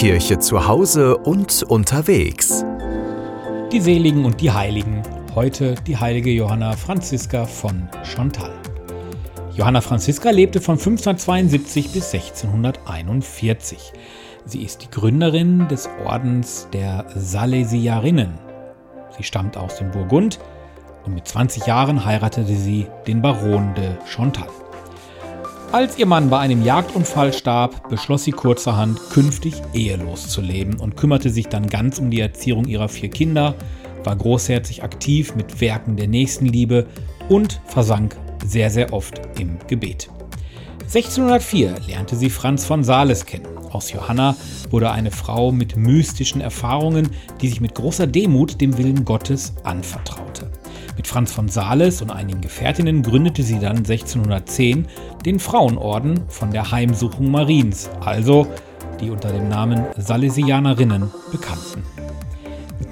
Kirche zu Hause und unterwegs. Die Seligen und die Heiligen. Heute die heilige Johanna Franziska von Chantal. Johanna Franziska lebte von 1572 bis 1641. Sie ist die Gründerin des Ordens der Salesiarinnen. Sie stammt aus dem Burgund und mit 20 Jahren heiratete sie den Baron de Chantal. Als ihr Mann bei einem Jagdunfall starb, beschloss sie kurzerhand, künftig ehelos zu leben und kümmerte sich dann ganz um die Erziehung ihrer vier Kinder, war großherzig aktiv mit Werken der Nächstenliebe und versank sehr, sehr oft im Gebet. 1604 lernte sie Franz von Sales kennen. Aus Johanna wurde eine Frau mit mystischen Erfahrungen, die sich mit großer Demut dem Willen Gottes anvertraute. Mit Franz von Sales und einigen Gefährtinnen gründete sie dann 1610 den Frauenorden von der Heimsuchung Mariens, also die unter dem Namen Salesianerinnen bekannten.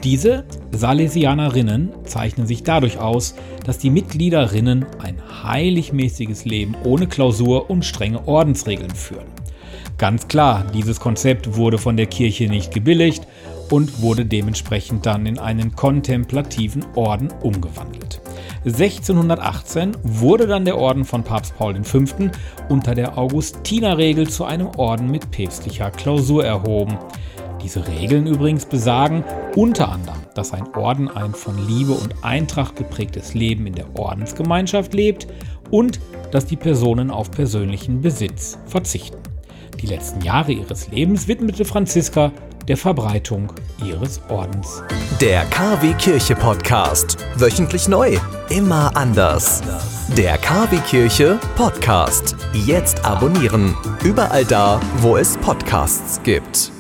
Diese Salesianerinnen zeichnen sich dadurch aus, dass die Mitgliederinnen ein heiligmäßiges Leben ohne Klausur und strenge Ordensregeln führen. Ganz klar, dieses Konzept wurde von der Kirche nicht gebilligt und wurde dementsprechend dann in einen kontemplativen Orden umgewandelt. 1618 wurde dann der Orden von Papst Paul V. unter der Augustinerregel zu einem Orden mit päpstlicher Klausur erhoben. Diese Regeln übrigens besagen unter anderem, dass ein Orden ein von Liebe und Eintracht geprägtes Leben in der Ordensgemeinschaft lebt und dass die Personen auf persönlichen Besitz verzichten. Die letzten Jahre ihres Lebens widmete Franziska der Verbreitung ihres Ordens. Der KW Kirche Podcast. Wöchentlich neu. Immer anders. Der KW Kirche Podcast. Jetzt abonnieren. Überall da, wo es Podcasts gibt.